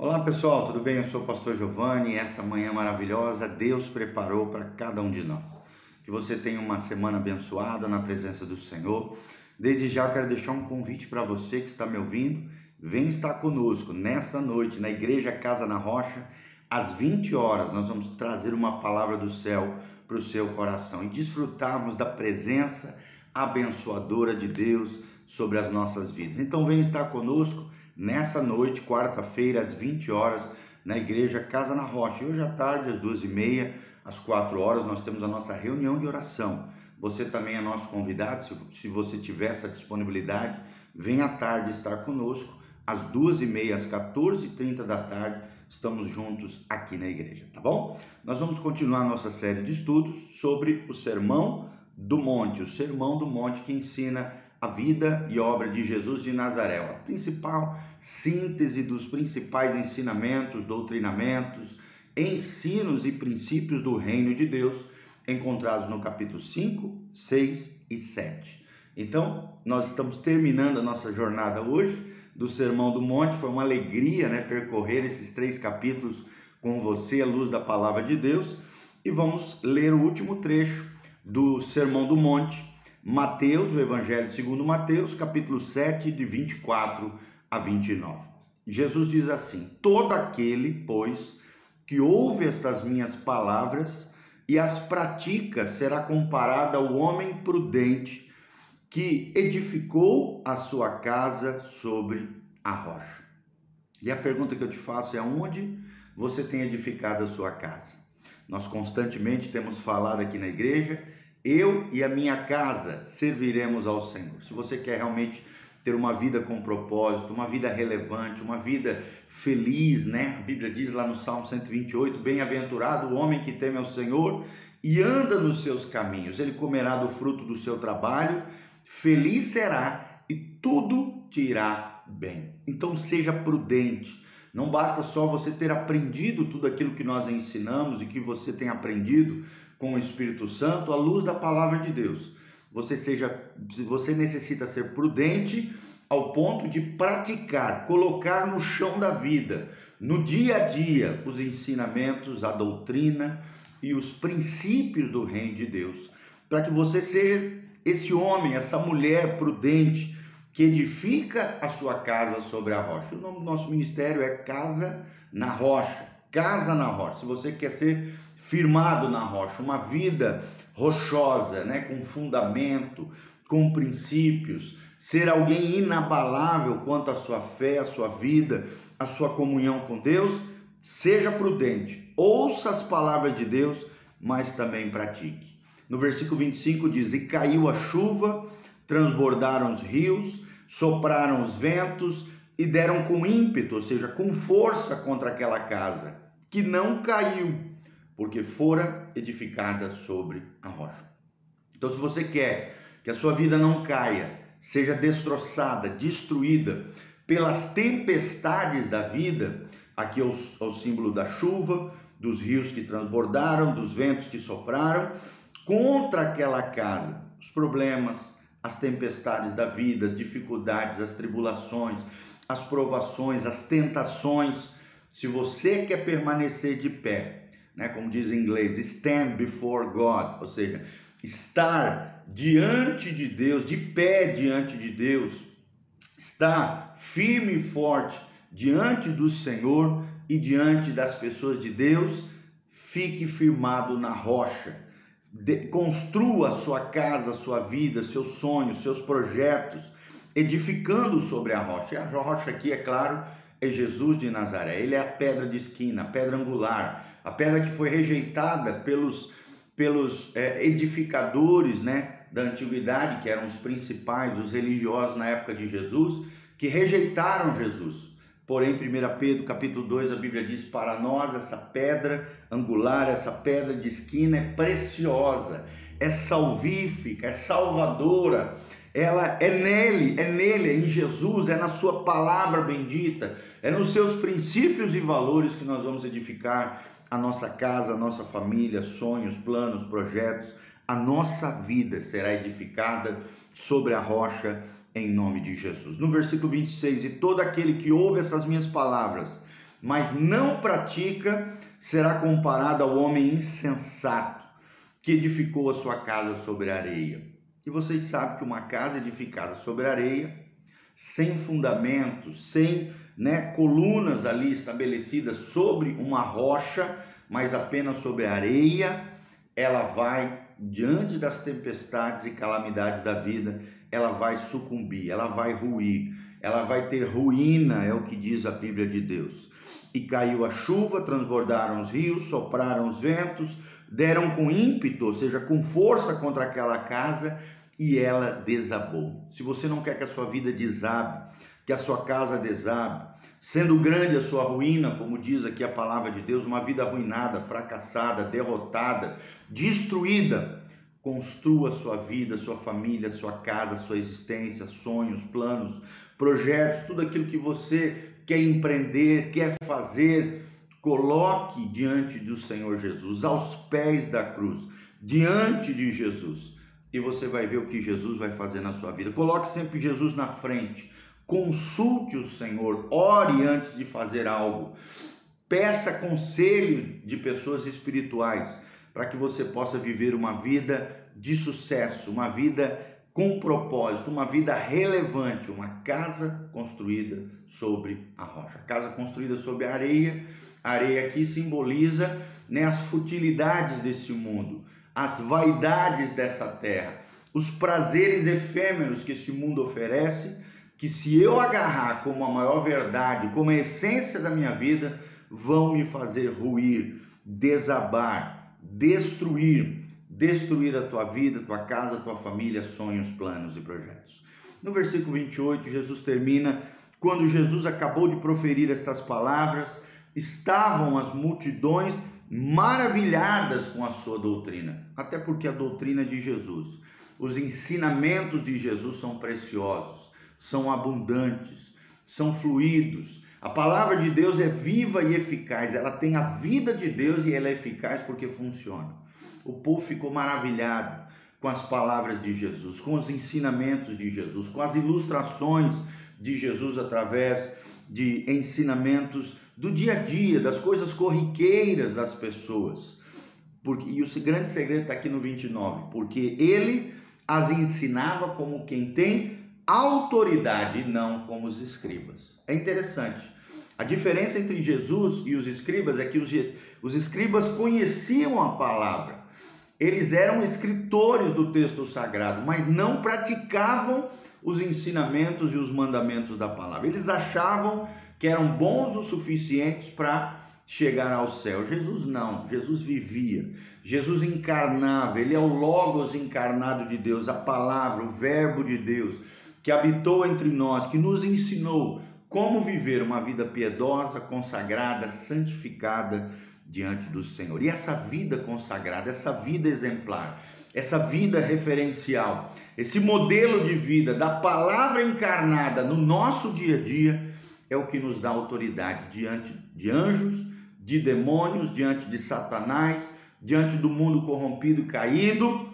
Olá pessoal, tudo bem? Eu sou o pastor Giovanni e essa manhã maravilhosa Deus preparou para cada um de nós. Que você tenha uma semana abençoada na presença do Senhor. Desde já quero deixar um convite para você que está me ouvindo. Vem estar conosco nesta noite na Igreja Casa na Rocha, às 20 horas. Nós vamos trazer uma palavra do céu para o seu coração e desfrutarmos da presença abençoadora de Deus sobre as nossas vidas. Então vem estar conosco nesta noite, quarta-feira, às 20 horas, na igreja Casa na Rocha. E hoje à tarde, às duas e meia, às quatro horas, nós temos a nossa reunião de oração. Você também é nosso convidado, se, você tiver essa disponibilidade, venha à tarde estar conosco. Às duas e meia, às 14h30 da tarde, estamos juntos aqui na igreja, tá bom? Nós vamos continuar nossa série de estudos sobre o Sermão do Monte, o Sermão do Monte que ensina a vida e obra de Jesus de Nazaré, a principal síntese dos principais ensinamentos, doutrinamentos, ensinos e princípios do reino de Deus, encontrados no capítulo 5, 6 e 7. Então, nós estamos terminando a nossa jornada hoje do Sermão do Monte. Foi uma alegria né, percorrer esses três capítulos com você à luz da palavra de Deus. E vamos ler o último trecho do Sermão do Monte, Mateus, o Evangelho segundo Mateus, capítulo 7, de 24 a 29. Jesus diz assim: Todo aquele, pois, que ouve estas minhas palavras e as pratica, será comparado ao homem prudente que edificou a sua casa sobre a rocha. E a pergunta que eu te faço é: onde você tem edificado a sua casa? Nós constantemente temos falado aqui na igreja eu e a minha casa serviremos ao Senhor. Se você quer realmente ter uma vida com propósito, uma vida relevante, uma vida feliz, né? A Bíblia diz lá no Salmo 128: Bem-aventurado o homem que teme ao Senhor e anda nos seus caminhos, ele comerá do fruto do seu trabalho, feliz será e tudo te irá bem. Então seja prudente. Não basta só você ter aprendido tudo aquilo que nós ensinamos e que você tem aprendido, com o Espírito Santo à luz da palavra de Deus. Você seja, você necessita ser prudente ao ponto de praticar, colocar no chão da vida, no dia a dia, os ensinamentos, a doutrina e os princípios do reino de Deus, para que você seja esse homem, essa mulher prudente que edifica a sua casa sobre a rocha. O nome do nosso ministério é Casa na Rocha. Casa na Rocha. Se você quer ser firmado na rocha, uma vida rochosa, né, com fundamento, com princípios, ser alguém inabalável quanto à sua fé, à sua vida, à sua comunhão com Deus, seja prudente, ouça as palavras de Deus, mas também pratique. No versículo 25 diz: E caiu a chuva, transbordaram os rios, sopraram os ventos e deram com ímpeto, ou seja, com força contra aquela casa, que não caiu, porque fora edificada sobre a rocha. Então, se você quer que a sua vida não caia, seja destroçada, destruída pelas tempestades da vida, aqui é o, é o símbolo da chuva, dos rios que transbordaram, dos ventos que sopraram, contra aquela casa, os problemas, as tempestades da vida, as dificuldades, as tribulações, as provações, as tentações. Se você quer permanecer de pé, né, como diz em inglês, stand before God, ou seja, estar diante de Deus, de pé diante de Deus, estar firme e forte diante do Senhor e diante das pessoas de Deus, fique firmado na rocha. De, construa sua casa, sua vida, seus sonhos, seus projetos, edificando sobre a rocha. E a rocha aqui, é claro, é Jesus de Nazaré. Ele é a pedra de esquina, a pedra angular, a pedra que foi rejeitada pelos, pelos é, edificadores né, da antiguidade, que eram os principais, os religiosos na época de Jesus, que rejeitaram Jesus. Porém, 1 Pedro capítulo 2, a Bíblia diz: Para nós essa pedra angular, essa pedra de esquina é preciosa, é salvífica, é salvadora, ela é nele, é nele, é em Jesus, é na sua palavra bendita, é nos seus princípios e valores que nós vamos edificar a nossa casa, a nossa família, sonhos, planos, projetos, a nossa vida será edificada sobre a rocha em nome de Jesus. No versículo 26, e todo aquele que ouve essas minhas palavras mas não pratica, será comparado ao homem insensato que edificou a sua casa sobre areia. E vocês sabem que uma casa edificada sobre areia, sem fundamentos, sem né, colunas ali estabelecidas sobre uma rocha, mas apenas sobre areia, ela vai diante das tempestades e calamidades da vida, ela vai sucumbir, ela vai ruir, ela vai ter ruína, é o que diz a Bíblia de Deus. E caiu a chuva, transbordaram os rios, sopraram os ventos, deram com ímpeto, ou seja, com força contra aquela casa, e ela desabou. Se você não quer que a sua vida desabe, que a sua casa desabe, sendo grande a sua ruína, como diz aqui a palavra de Deus, uma vida arruinada, fracassada, derrotada, destruída, construa sua vida, sua família, sua casa, sua existência, sonhos, planos, projetos, tudo aquilo que você quer empreender, quer fazer, coloque diante do Senhor Jesus, aos pés da cruz, diante de Jesus, e você vai ver o que Jesus vai fazer na sua vida. Coloque sempre Jesus na frente. Consulte o Senhor, ore antes de fazer algo. Peça conselho de pessoas espirituais para que você possa viver uma vida de sucesso, uma vida com propósito, uma vida relevante, uma casa construída sobre a rocha. Casa construída sobre a areia. A areia aqui simboliza né, as futilidades desse mundo, as vaidades dessa terra, os prazeres efêmeros que esse mundo oferece, que se eu agarrar como a maior verdade, como a essência da minha vida, vão me fazer ruir, desabar, destruir, destruir a tua vida, tua casa, tua família, sonhos, planos e projetos. No versículo 28, Jesus termina: quando Jesus acabou de proferir estas palavras, estavam as multidões maravilhadas com a sua doutrina, até porque a doutrina de Jesus, os ensinamentos de Jesus são preciosos, são abundantes, são fluidos. A palavra de Deus é viva e eficaz, ela tem a vida de Deus e ela é eficaz porque funciona. O povo ficou maravilhado com as palavras de Jesus, com os ensinamentos de Jesus, com as ilustrações de Jesus através de ensinamentos do dia a dia, das coisas corriqueiras das pessoas. Porque, e o grande segredo está aqui no 29, porque ele as ensinava como quem tem autoridade não como os escribas. É interessante. A diferença entre Jesus e os escribas é que os, os escribas conheciam a palavra, eles eram escritores do texto sagrado, mas não praticavam os ensinamentos e os mandamentos da palavra. Eles achavam que eram bons o suficientes para chegar ao céu. Jesus não, Jesus vivia, Jesus encarnava, ele é o Logos encarnado de Deus, a palavra, o Verbo de Deus, que habitou entre nós, que nos ensinou como viver uma vida piedosa, consagrada, santificada diante do Senhor. E essa vida consagrada, essa vida exemplar, essa vida referencial, esse modelo de vida da palavra encarnada no nosso dia a dia é o que nos dá autoridade diante de anjos, de demônios, diante de Satanás, diante do mundo corrompido e caído.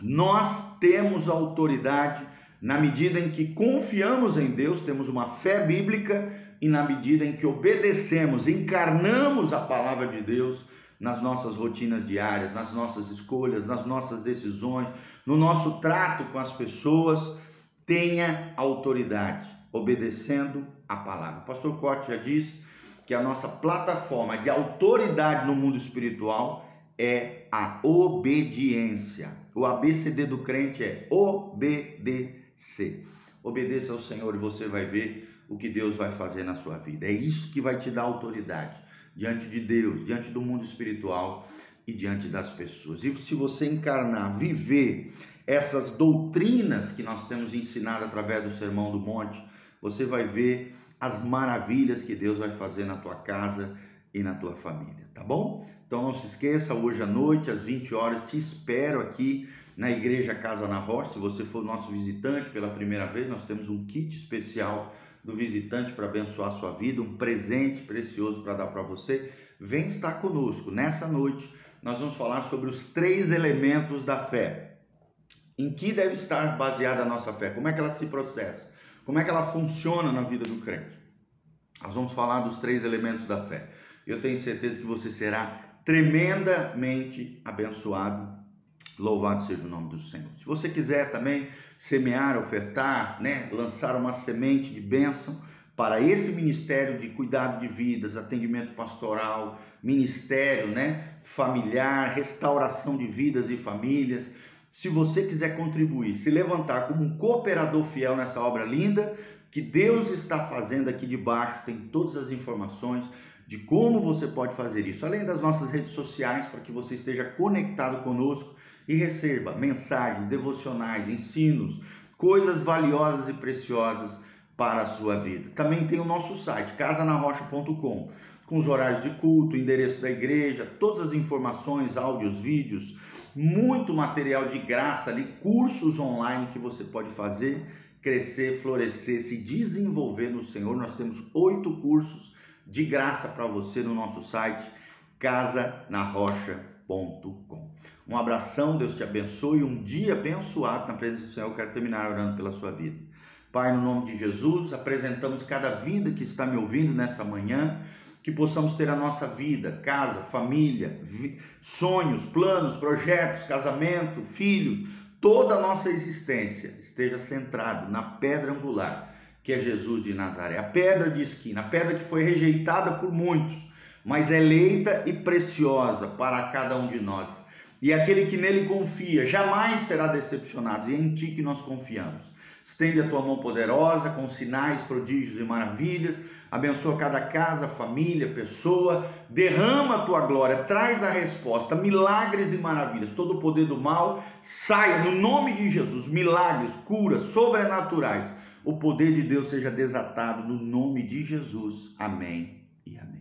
Nós temos autoridade na medida em que confiamos em Deus, temos uma fé bíblica e na medida em que obedecemos, encarnamos a palavra de Deus nas nossas rotinas diárias, nas nossas escolhas, nas nossas decisões, no nosso trato com as pessoas, tenha autoridade, obedecendo a palavra. O pastor Cote já disse que a nossa plataforma de autoridade no mundo espiritual é a obediência. O ABCD do crente é obedecer. Obedeça ao Senhor e você vai ver o que Deus vai fazer na sua vida. É isso que vai te dar autoridade diante de Deus, diante do mundo espiritual e diante das pessoas. E se você encarnar, viver essas doutrinas que nós temos ensinado através do Sermão do Monte, você vai ver as maravilhas que Deus vai fazer na tua casa e na tua família, tá bom? Então não se esqueça, hoje à noite, às 20 horas, te espero aqui na Igreja Casa na Rocha. Se você for nosso visitante pela primeira vez, nós temos um kit especial do visitante para abençoar a sua vida, um presente precioso para dar para você. Vem estar conosco. Nessa noite, nós vamos falar sobre os três elementos da fé. Em que deve estar baseada a nossa fé? Como é que ela se processa? Como é que ela funciona na vida do crente? Nós vamos falar dos três elementos da fé. Eu tenho certeza que você será tremendamente abençoado. Louvado seja o nome do Senhor. Se você quiser também semear, ofertar, né, lançar uma semente de bênção para esse ministério de cuidado de vidas, atendimento pastoral, ministério, né, familiar, restauração de vidas e famílias. Se você quiser contribuir, se levantar como um cooperador fiel nessa obra linda que Deus está fazendo aqui debaixo, tem todas as informações de como você pode fazer isso, além das nossas redes sociais, para que você esteja conectado conosco e receba mensagens, devocionais, ensinos, coisas valiosas e preciosas para a sua vida. Também tem o nosso site, casanarrocha.com, com os horários de culto, endereço da igreja, todas as informações, áudios, vídeos, muito material de graça ali, cursos online que você pode fazer, crescer, florescer, se desenvolver no Senhor. Nós temos oito cursos de graça para você no nosso site casanarrocha.com. Um abração, Deus te abençoe, um dia abençoado na presença do Senhor. Eu quero terminar orando pela sua vida. Pai, no nome de Jesus, apresentamos cada vida que está me ouvindo nessa manhã, que possamos ter a nossa vida, casa, família, sonhos, planos, projetos, casamento, filhos, toda a nossa existência esteja centrado na pedra angular que é Jesus de Nazaré, a pedra de esquina, a pedra que foi rejeitada por muitos, mas eleita e preciosa para cada um de nós. E aquele que nele confia jamais será decepcionado, e é em ti que nós confiamos. Estende a tua mão poderosa com sinais, prodígios e maravilhas. Abençoa cada casa, família, pessoa. Derrama a tua glória, traz a resposta, milagres e maravilhas. Todo o poder do mal saia no nome de Jesus. Milagres, curas sobrenaturais o poder de Deus seja desatado no nome de Jesus. Amém e amém.